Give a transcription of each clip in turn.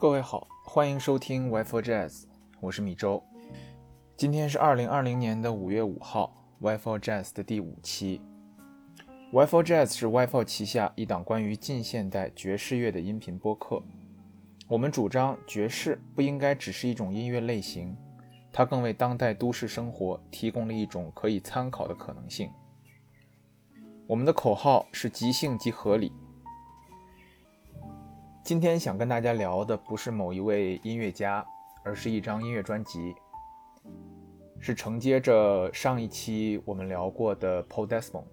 各位好，欢迎收听 Wi-Fi Jazz，我是米周。今天是二零二零年的五月五号，Wi-Fi Jazz 的第五期。Wi-Fi Jazz 是 Wi-Fi 旗下一档关于近现代爵士乐的音频播客。我们主张爵士不应该只是一种音乐类型，它更为当代都市生活提供了一种可以参考的可能性。我们的口号是即兴即合理。今天想跟大家聊的不是某一位音乐家，而是一张音乐专辑，是承接着上一期我们聊过的 Paul Desmond。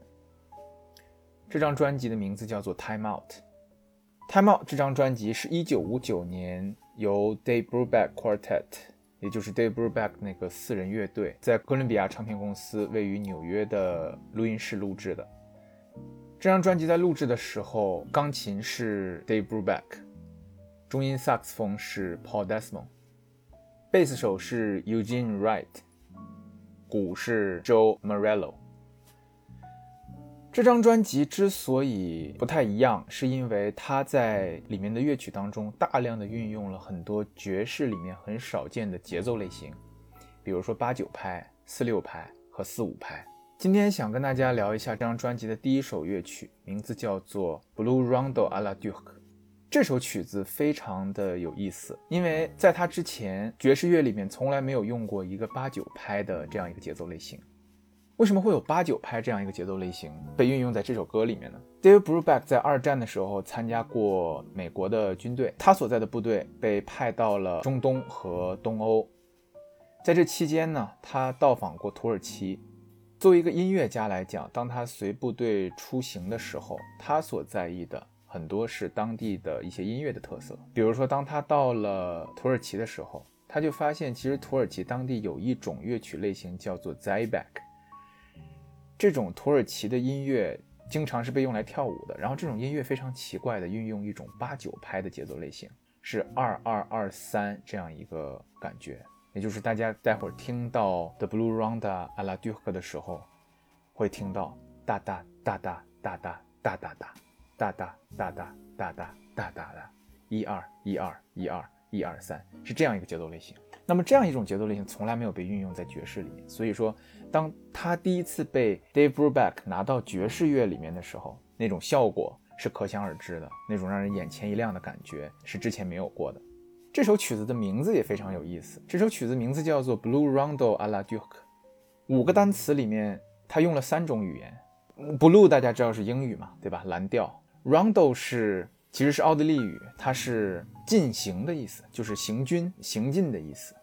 这张专辑的名字叫做《Time Out》。《Time Out》这张专辑是一九五九年由 Dave Brubeck Quartet，也就是 Dave Brubeck 那个四人乐队，在哥伦比亚唱片公司位于纽约的录音室录制的。这张专辑在录制的时候，钢琴是 Dave Brubeck，中音萨克斯风是 Paul Desmond，贝斯手是 Eugene Wright，鼓是 Joe Morello。这张专辑之所以不太一样，是因为它在里面的乐曲当中大量的运用了很多爵士里面很少见的节奏类型，比如说八九拍、四六拍和四五拍。今天想跟大家聊一下这张专辑的第一首乐曲，名字叫做《Blue Rondo a la Duke》。这首曲子非常的有意思，因为在它之前，爵士乐里面从来没有用过一个八九拍的这样一个节奏类型。为什么会有八九拍这样一个节奏类型被运用在这首歌里面呢？Dave Brubeck 在二战的时候参加过美国的军队，他所在的部队被派到了中东和东欧，在这期间呢，他到访过土耳其。作为一个音乐家来讲，当他随部队出行的时候，他所在意的很多是当地的一些音乐的特色。比如说，当他到了土耳其的时候，他就发现其实土耳其当地有一种乐曲类型叫做 Zybek。这种土耳其的音乐经常是被用来跳舞的，然后这种音乐非常奇怪的运用一种八九拍的节奏类型，是二二二三这样一个感觉，也就是大家待会儿听到 The Blue Ronda a la Duke 的时候，会听到哒哒哒哒哒哒哒哒哒哒哒哒哒哒哒哒哒哒，一二一二一二一二三，是这样一个节奏类型。那么这样一种节奏类型从来没有被运用在爵士里，所以说，当他第一次被 Dave Brubeck 拿到爵士乐里面的时候，那种效果是可想而知的，那种让人眼前一亮的感觉是之前没有过的。这首曲子的名字也非常有意思，这首曲子名字叫做 Blue Rondo a la Duke，五个单词里面他用了三种语言，Blue 大家知道是英语嘛，对吧？蓝调，Rondo 是。其实是奥地利语，它是进行的意思，就是行军、行进的意思。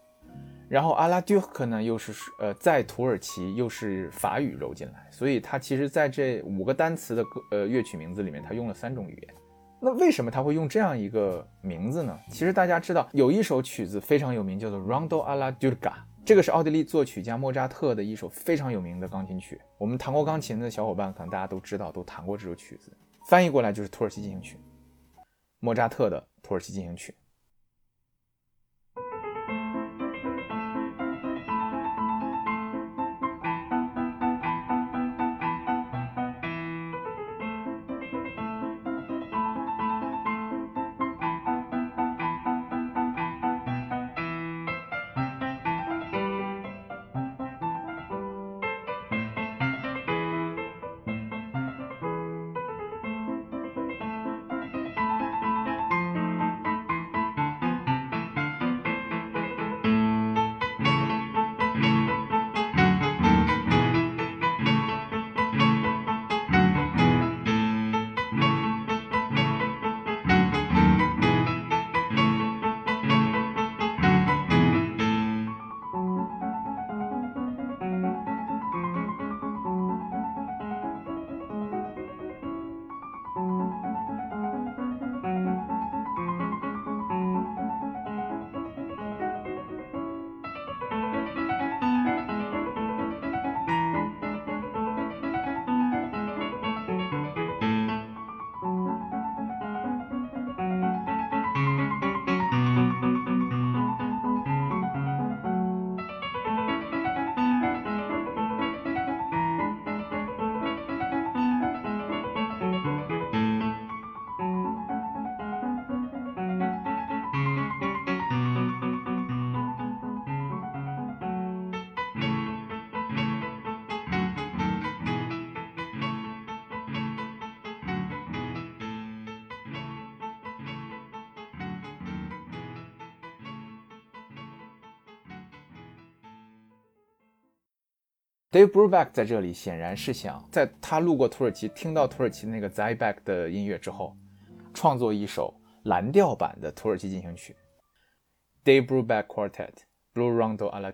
然后阿拉杜克呢，又是呃在土耳其，又是法语揉进来，所以它其实在这五个单词的歌呃乐曲名字里面，它用了三种语言。那为什么它会用这样一个名字呢？其实大家知道，有一首曲子非常有名，叫做 Rondo alla Durga，这个是奥地利作曲家莫扎特的一首非常有名的钢琴曲。我们弹过钢琴的小伙伴，可能大家都知道，都弹过这首曲子，翻译过来就是土耳其进行曲。莫扎特的《土耳其进行曲》。Dave Bruback 在这里显然是想在他路过土耳其，听到土耳其那个 Zayback 的音乐之后，创作一首蓝调版的土耳其进行曲。，Dave Bruback Quartet Blue Rondo a la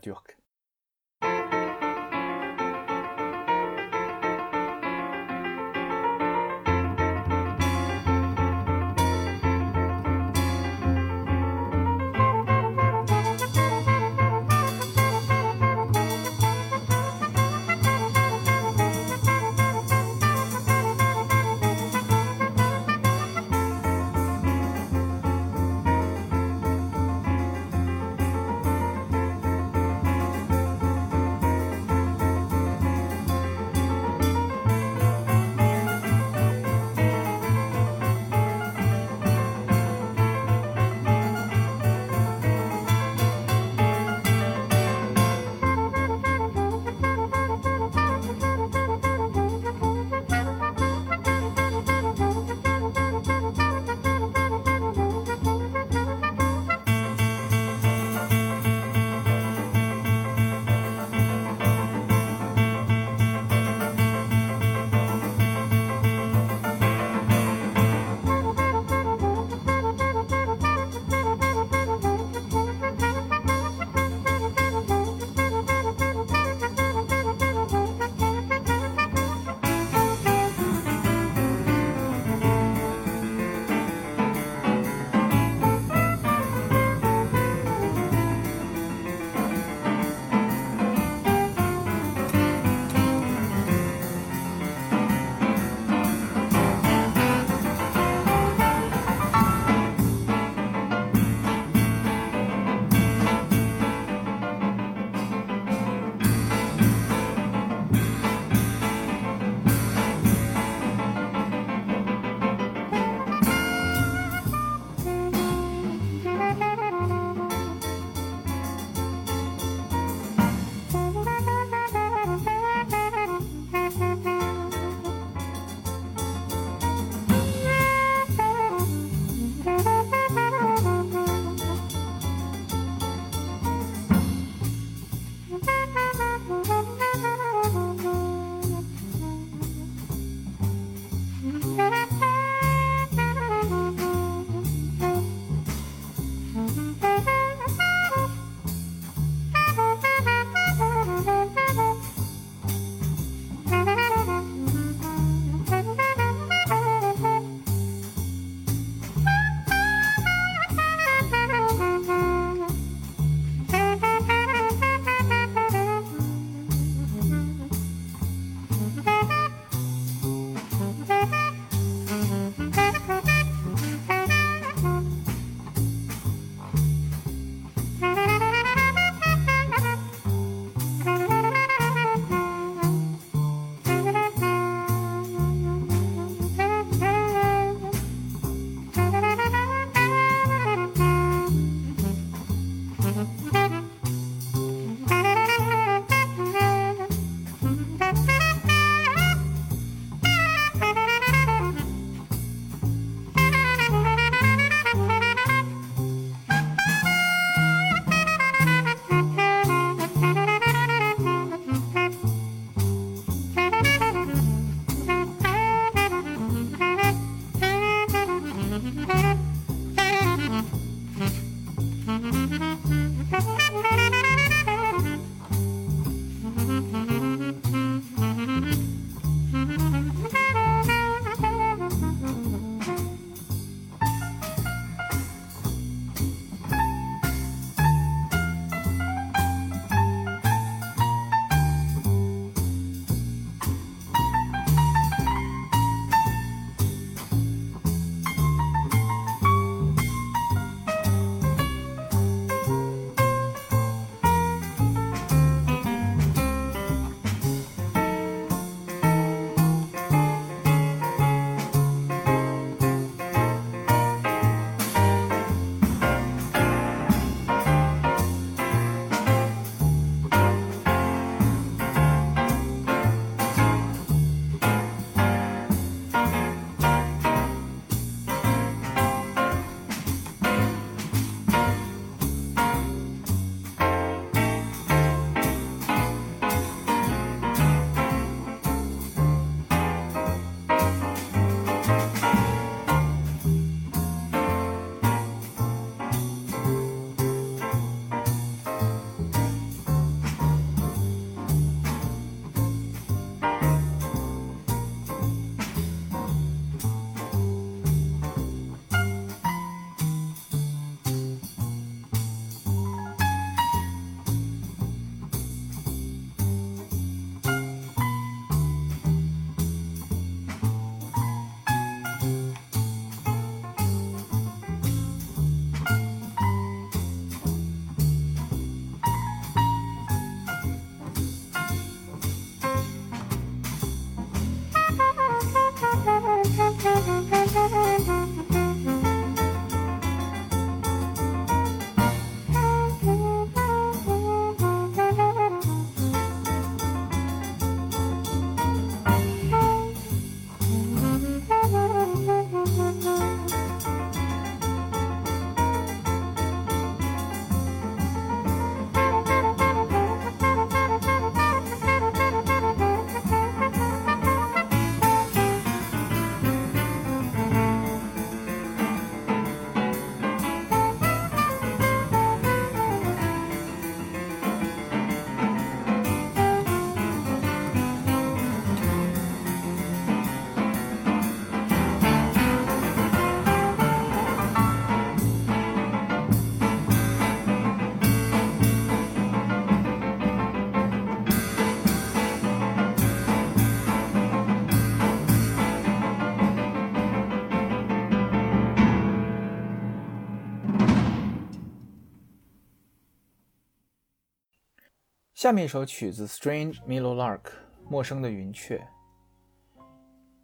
下面一首曲子《Strange Meadow Lark》陌生的云雀。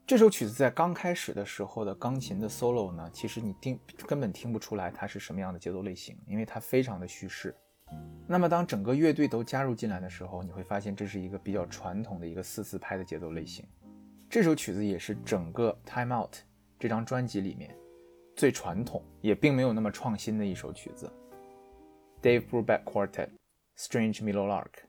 这首曲子在刚开始的时候的钢琴的 solo 呢，其实你听根本听不出来它是什么样的节奏类型，因为它非常的叙事。那么当整个乐队都加入进来的时候，你会发现这是一个比较传统的一个四四拍的节奏类型。这首曲子也是整个《Time Out》这张专辑里面最传统，也并没有那么创新的一首曲子。Dave Brubeck Quartet。Strange Middle Arc.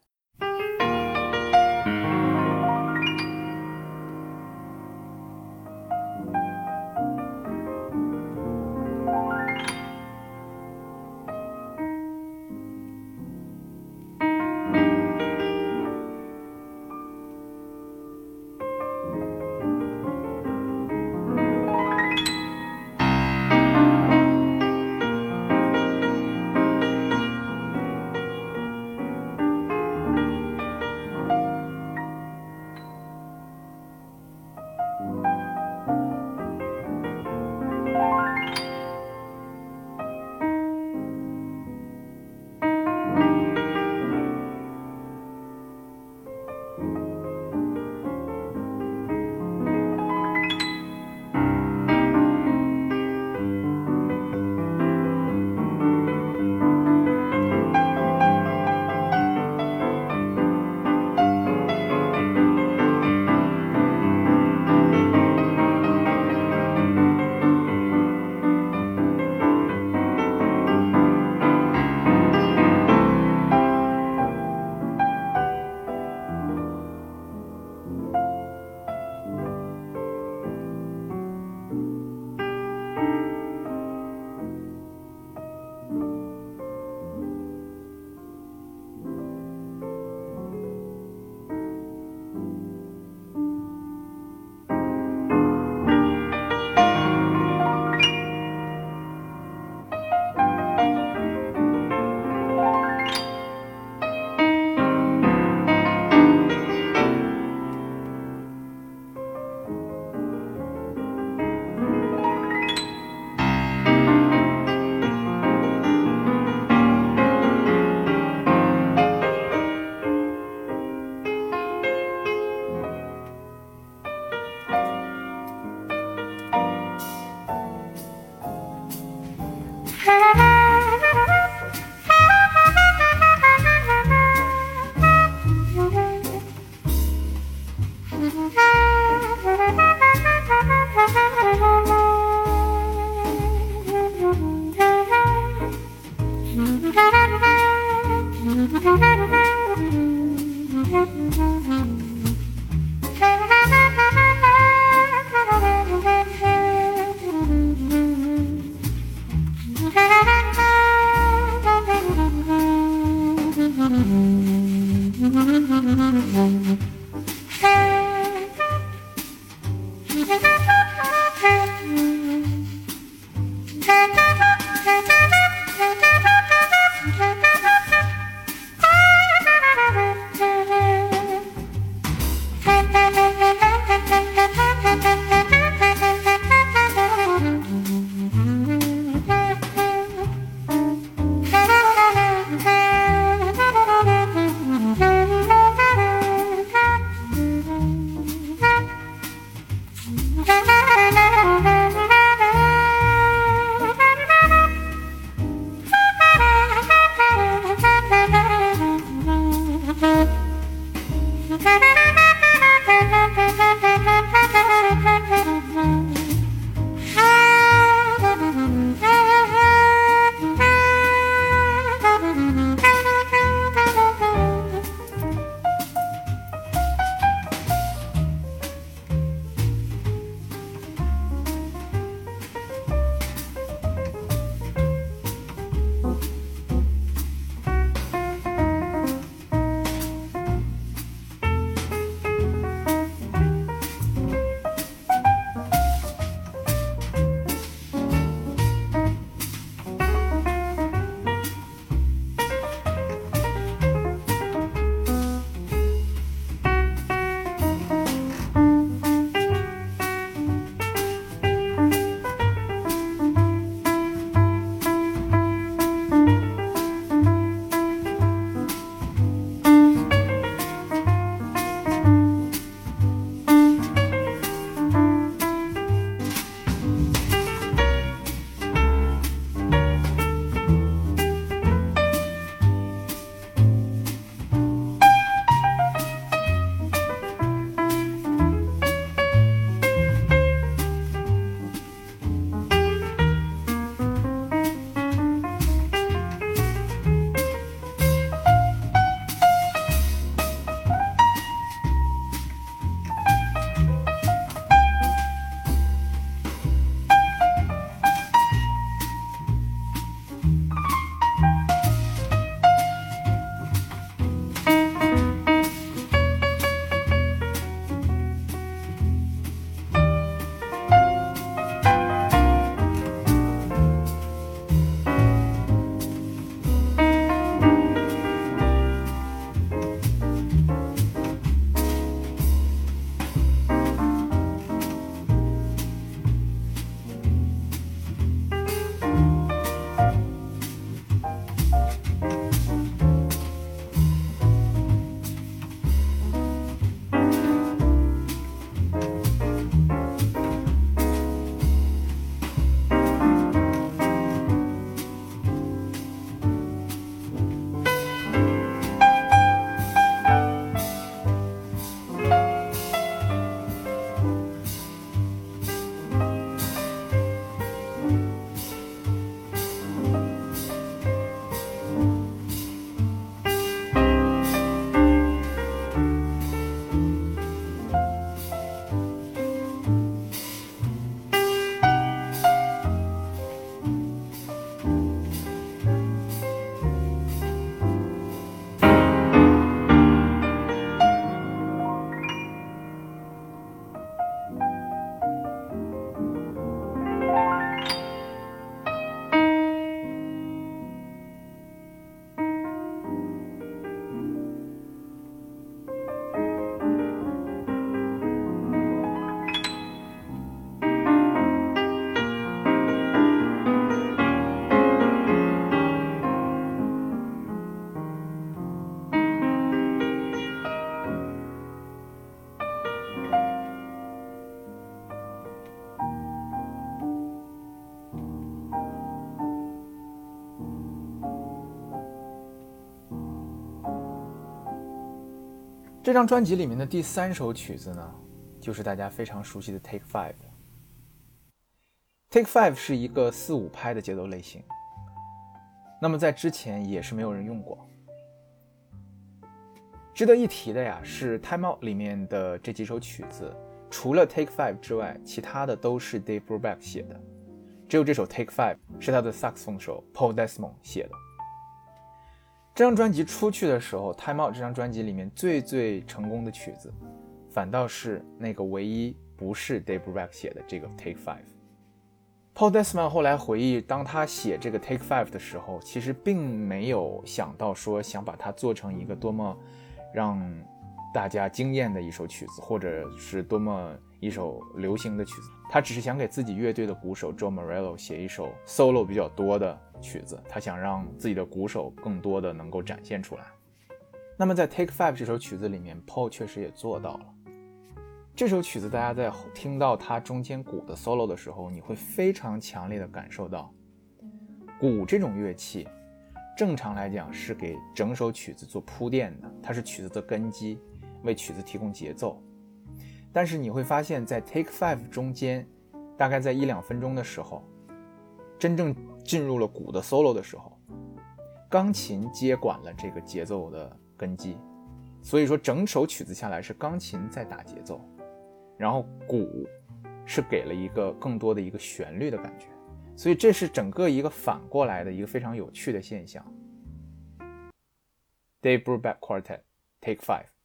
这张专辑里面的第三首曲子呢，就是大家非常熟悉的《Take Five》。《Take Five》是一个四五拍的节奏类型，那么在之前也是没有人用过。值得一提的呀，是《Time Out》里面的这几首曲子，除了《Take Five》之外，其他的都是 Dave Brubeck 写的，只有这首《Take Five》是他的萨克斯风手 Paul Desmond 写的。这张专辑出去的时候，《Time Out》这张专辑里面最最成功的曲子，反倒是那个唯一不是 Dave Brubeck 写的这个《Take Five》。Paul Desmond 后来回忆，当他写这个《Take Five》的时候，其实并没有想到说想把它做成一个多么让大家惊艳的一首曲子，或者是多么一首流行的曲子。他只是想给自己乐队的鼓手 Joe Morello 写一首 solo 比较多的。曲子，他想让自己的鼓手更多的能够展现出来。那么在《Take Five》这首曲子里面，Paul 确实也做到了。这首曲子，大家在听到它中间鼓的 solo 的时候，你会非常强烈的感受到，鼓这种乐器，正常来讲是给整首曲子做铺垫的，它是曲子的根基，为曲子提供节奏。但是你会发现在《Take Five》中间，大概在一两分钟的时候，真正进入了鼓的 solo 的时候，钢琴接管了这个节奏的根基，所以说整首曲子下来是钢琴在打节奏，然后鼓是给了一个更多的一个旋律的感觉，所以这是整个一个反过来的一个非常有趣的现象。Dave Brubeck Quartet Take Five。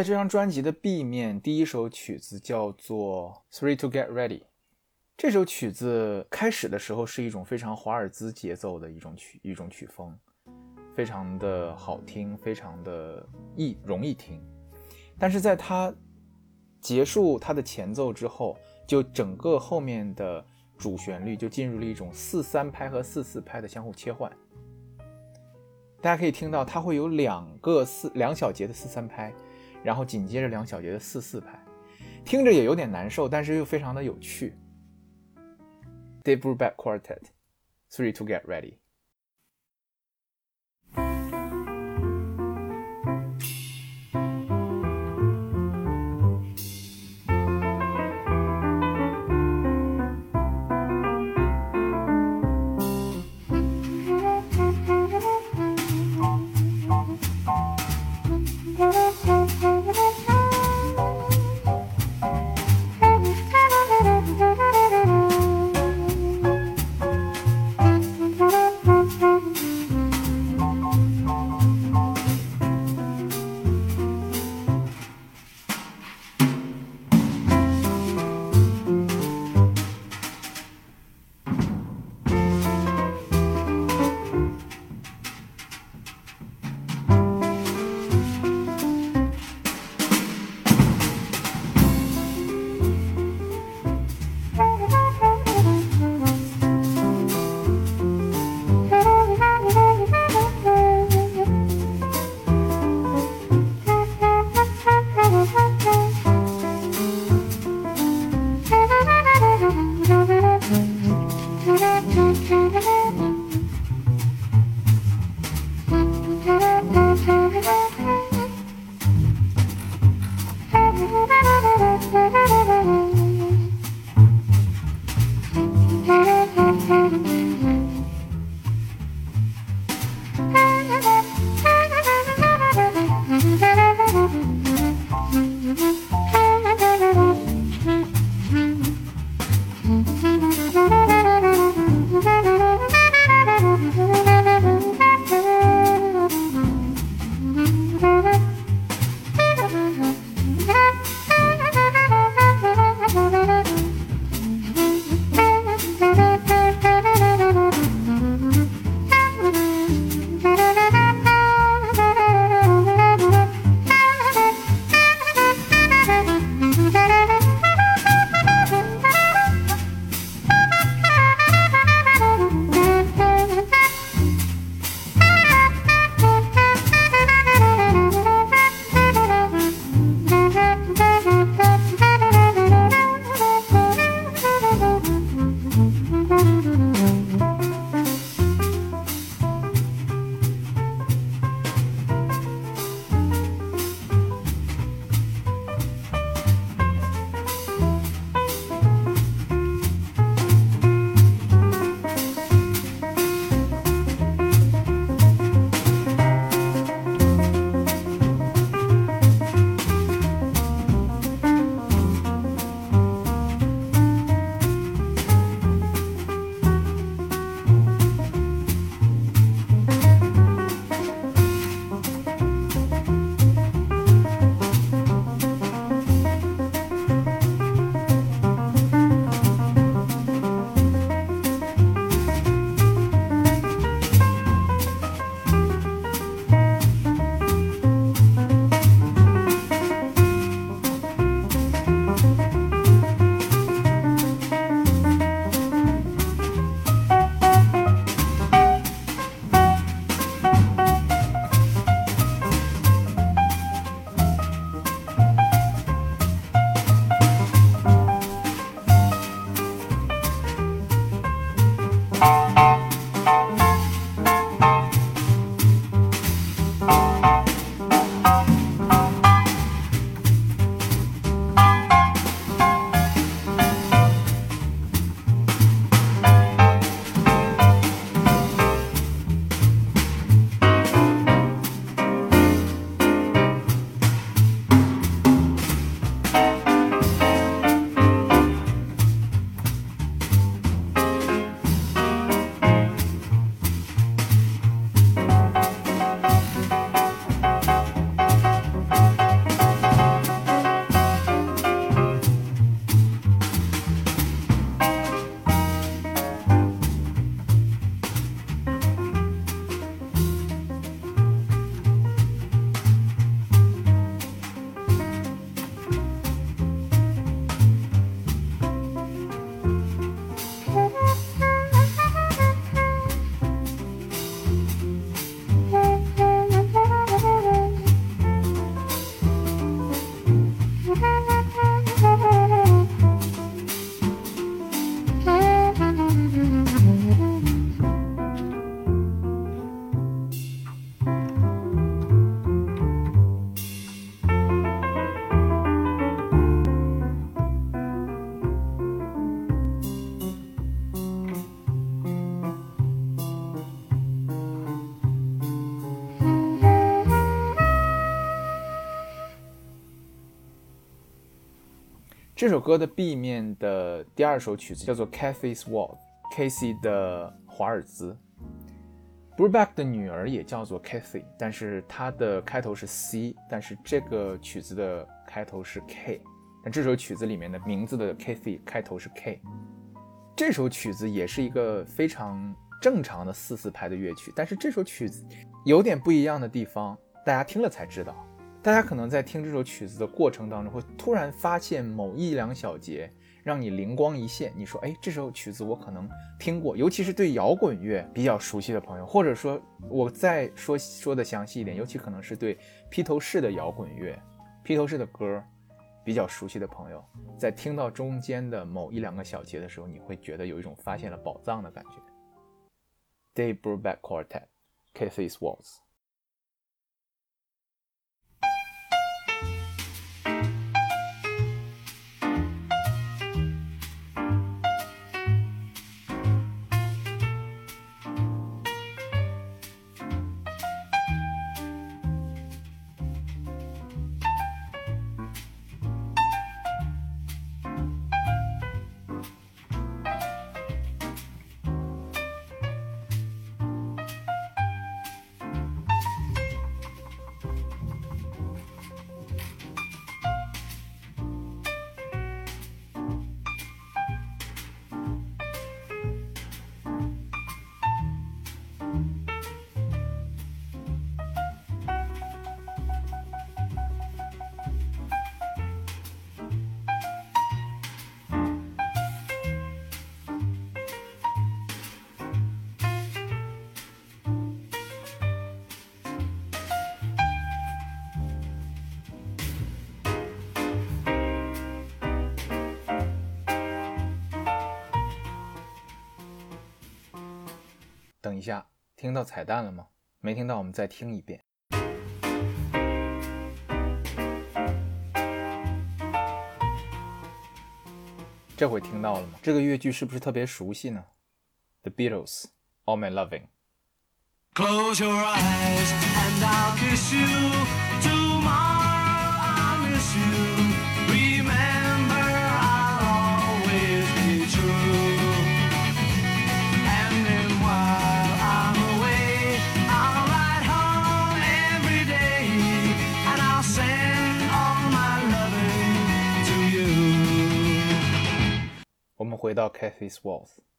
在这张专辑的 B 面，第一首曲子叫做《Three to Get Ready》。这首曲子开始的时候是一种非常华尔兹节奏的一种曲一种曲风，非常的好听，非常的易容易听。但是在它结束它的前奏之后，就整个后面的主旋律就进入了一种四三拍和四四拍的相互切换。大家可以听到，它会有两个四两小节的四三拍。然后紧接着两小节的四四拍，听着也有点难受，但是又非常的有趣。Dave b r u b a c k Quartet, Three to Get Ready。Hey. 这首歌的 B 面的第二首曲子叫做 Cathy's Waltz，Casey 的华尔兹。Brubeck 的女儿也叫做 Cathy，但是她的开头是 C，但是这个曲子的开头是 K。那这首曲子里面的名字的 Cathy 开头是 K。这首曲子也是一个非常正常的四四拍的乐曲，但是这首曲子有点不一样的地方，大家听了才知道。大家可能在听这首曲子的过程当中，会突然发现某一两小节。让你灵光一现，你说，哎，这首曲子我可能听过，尤其是对摇滚乐比较熟悉的朋友，或者说，我再说说的详细一点，尤其可能是对披头士的摇滚乐、披头士的歌比较熟悉的朋友，在听到中间的某一两个小节的时候，你会觉得有一种发现了宝藏的感觉。Dave Brubeck Quartet，Kathy Waltz。听到彩蛋了吗？没听到，我们再听一遍。这回听到了吗？这个乐句是不是特别熟悉呢？The Beatles, All My Loving。Close your eyes and I'll kiss you. 回到 Kathy's Waltz。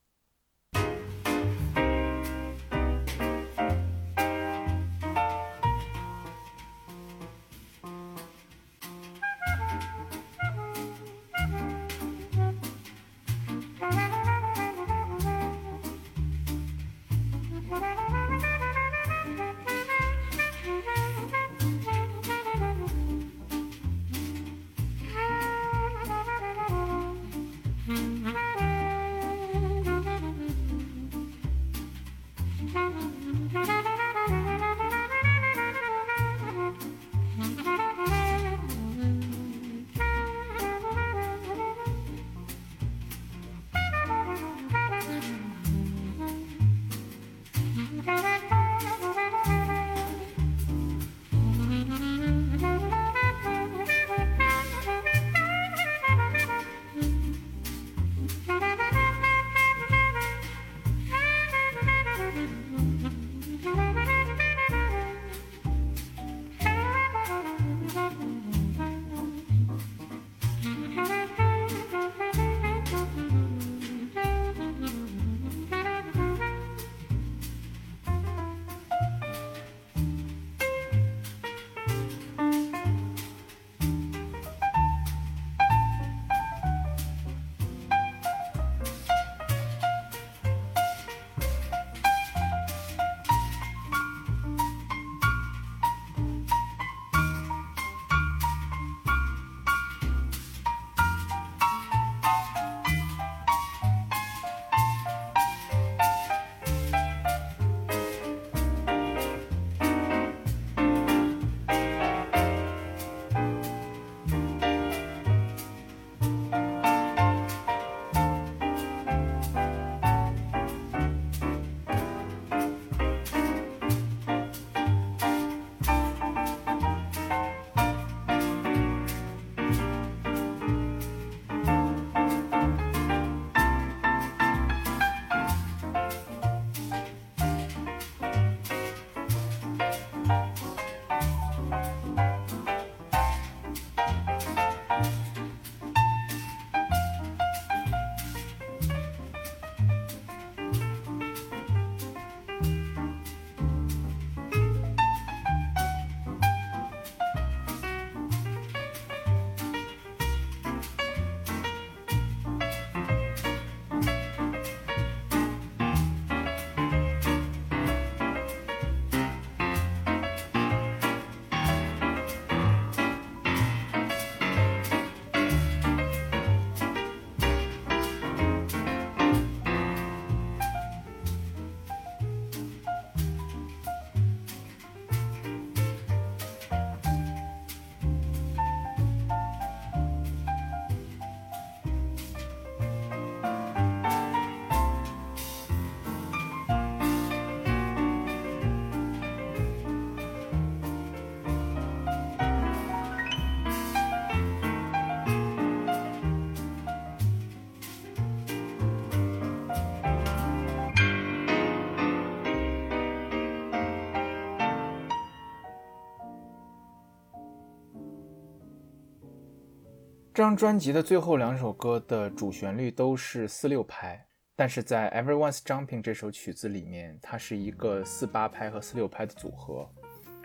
这张专辑的最后两首歌的主旋律都是四六拍，但是在 Everyone's Jumping 这首曲子里面，它是一个四八拍和四六拍的组合，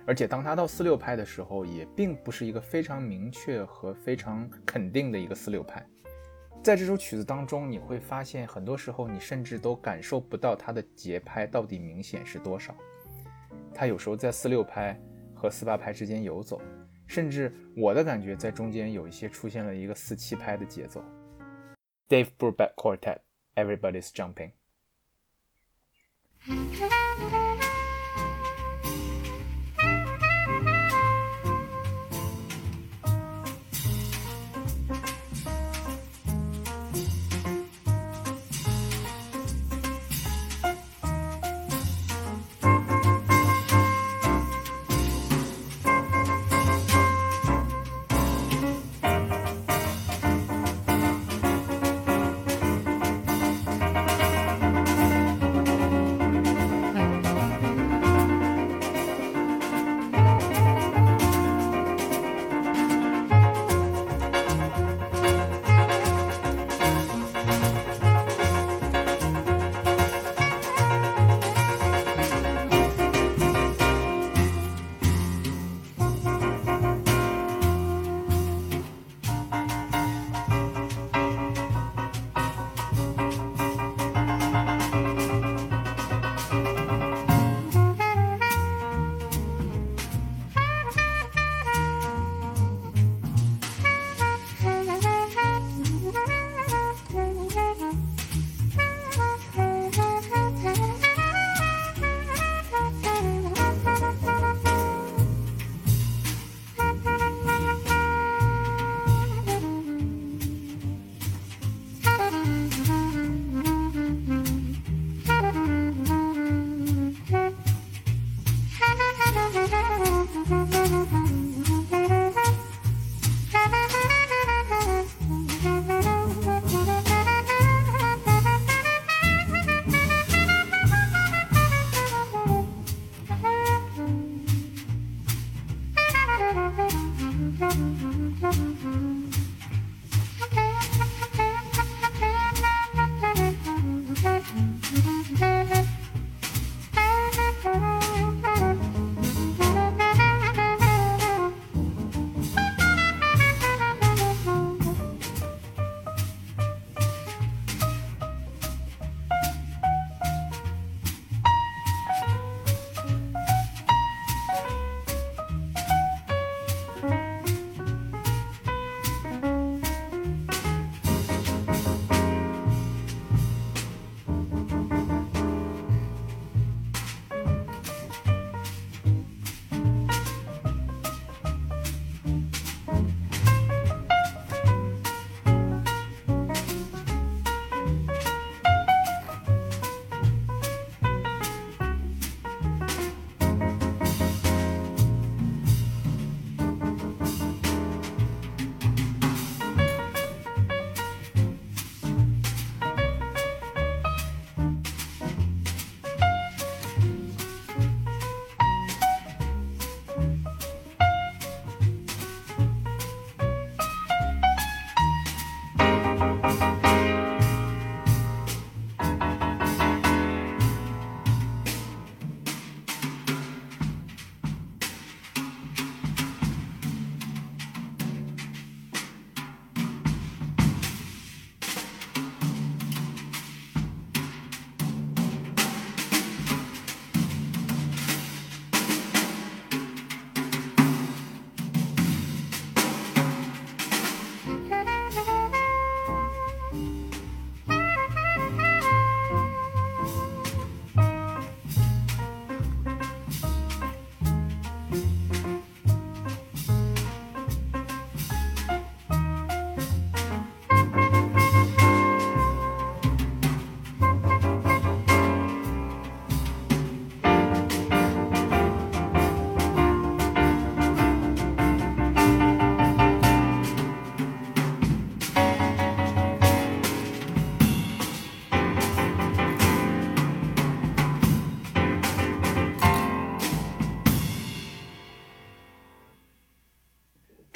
而且当它到四六拍的时候，也并不是一个非常明确和非常肯定的一个四六拍。在这首曲子当中，你会发现很多时候你甚至都感受不到它的节拍到底明显是多少，它有时候在四六拍和四八拍之间游走。甚至我的感觉在中间有一些出现了一个四七拍的节奏。Dave Brubeck Quartet, Everybody's Jumping。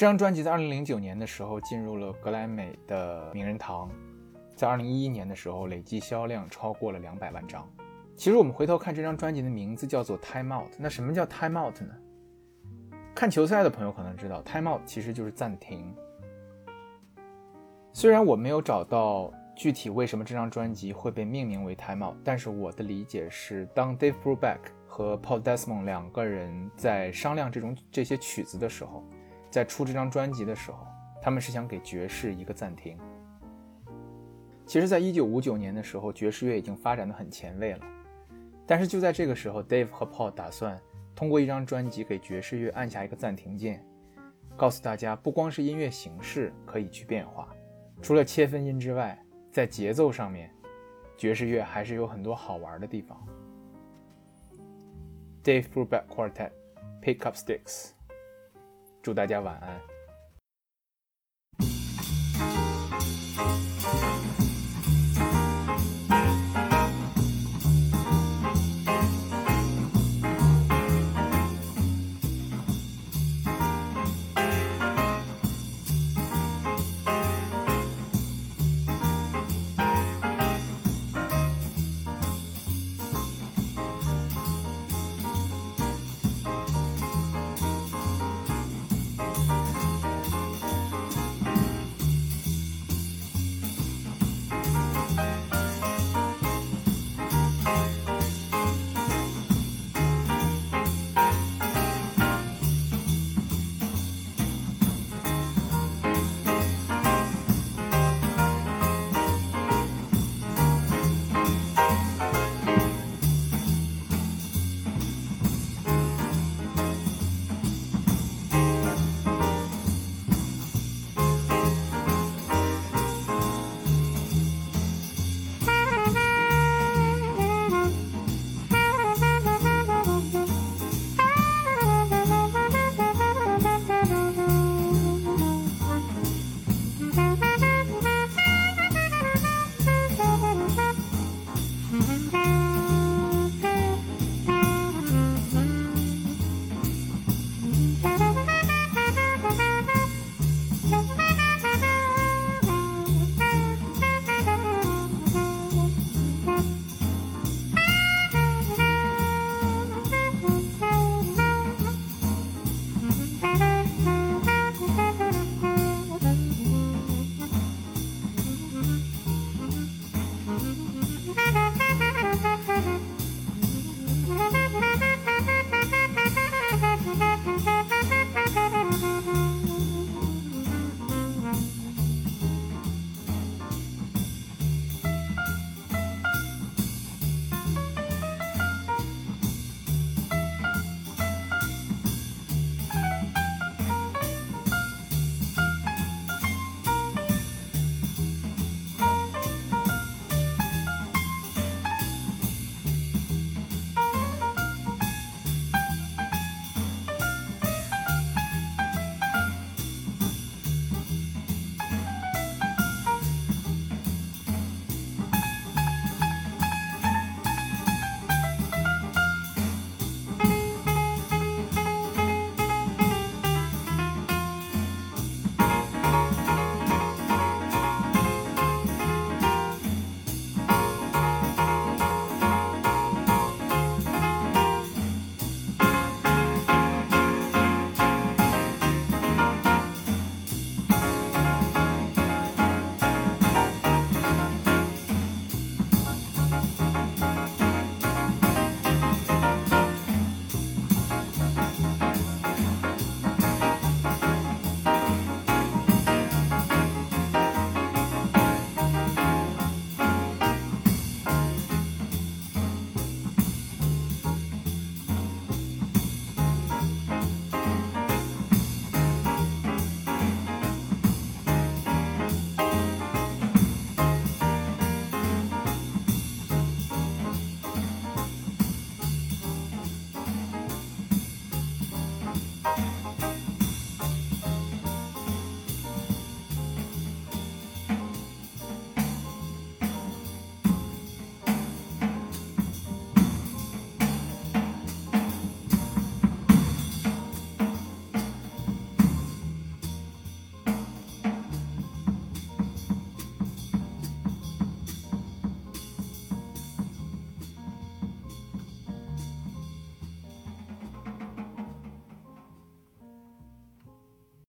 这张专辑在2009年的时候进入了格莱美的名人堂，在2011年的时候累计销量超过了两百万张。其实我们回头看这张专辑的名字叫做 Time Out，那什么叫 Time Out 呢？看球赛的朋友可能知道，Time Out 其实就是暂停。虽然我没有找到具体为什么这张专辑会被命名为 Time Out，但是我的理解是，当 Dave Brubeck 和 Paul Desmond 两个人在商量这种这些曲子的时候。在出这张专辑的时候，他们是想给爵士一个暂停。其实，在一九五九年的时候，爵士乐已经发展的很前卫了。但是就在这个时候，Dave 和 Paul 打算通过一张专辑给爵士乐按下一个暂停键，告诉大家，不光是音乐形式可以去变化，除了切分音之外，在节奏上面，爵士乐还是有很多好玩的地方。Dave Brubeck Quartet，Pick Up Sticks。祝大家晚安。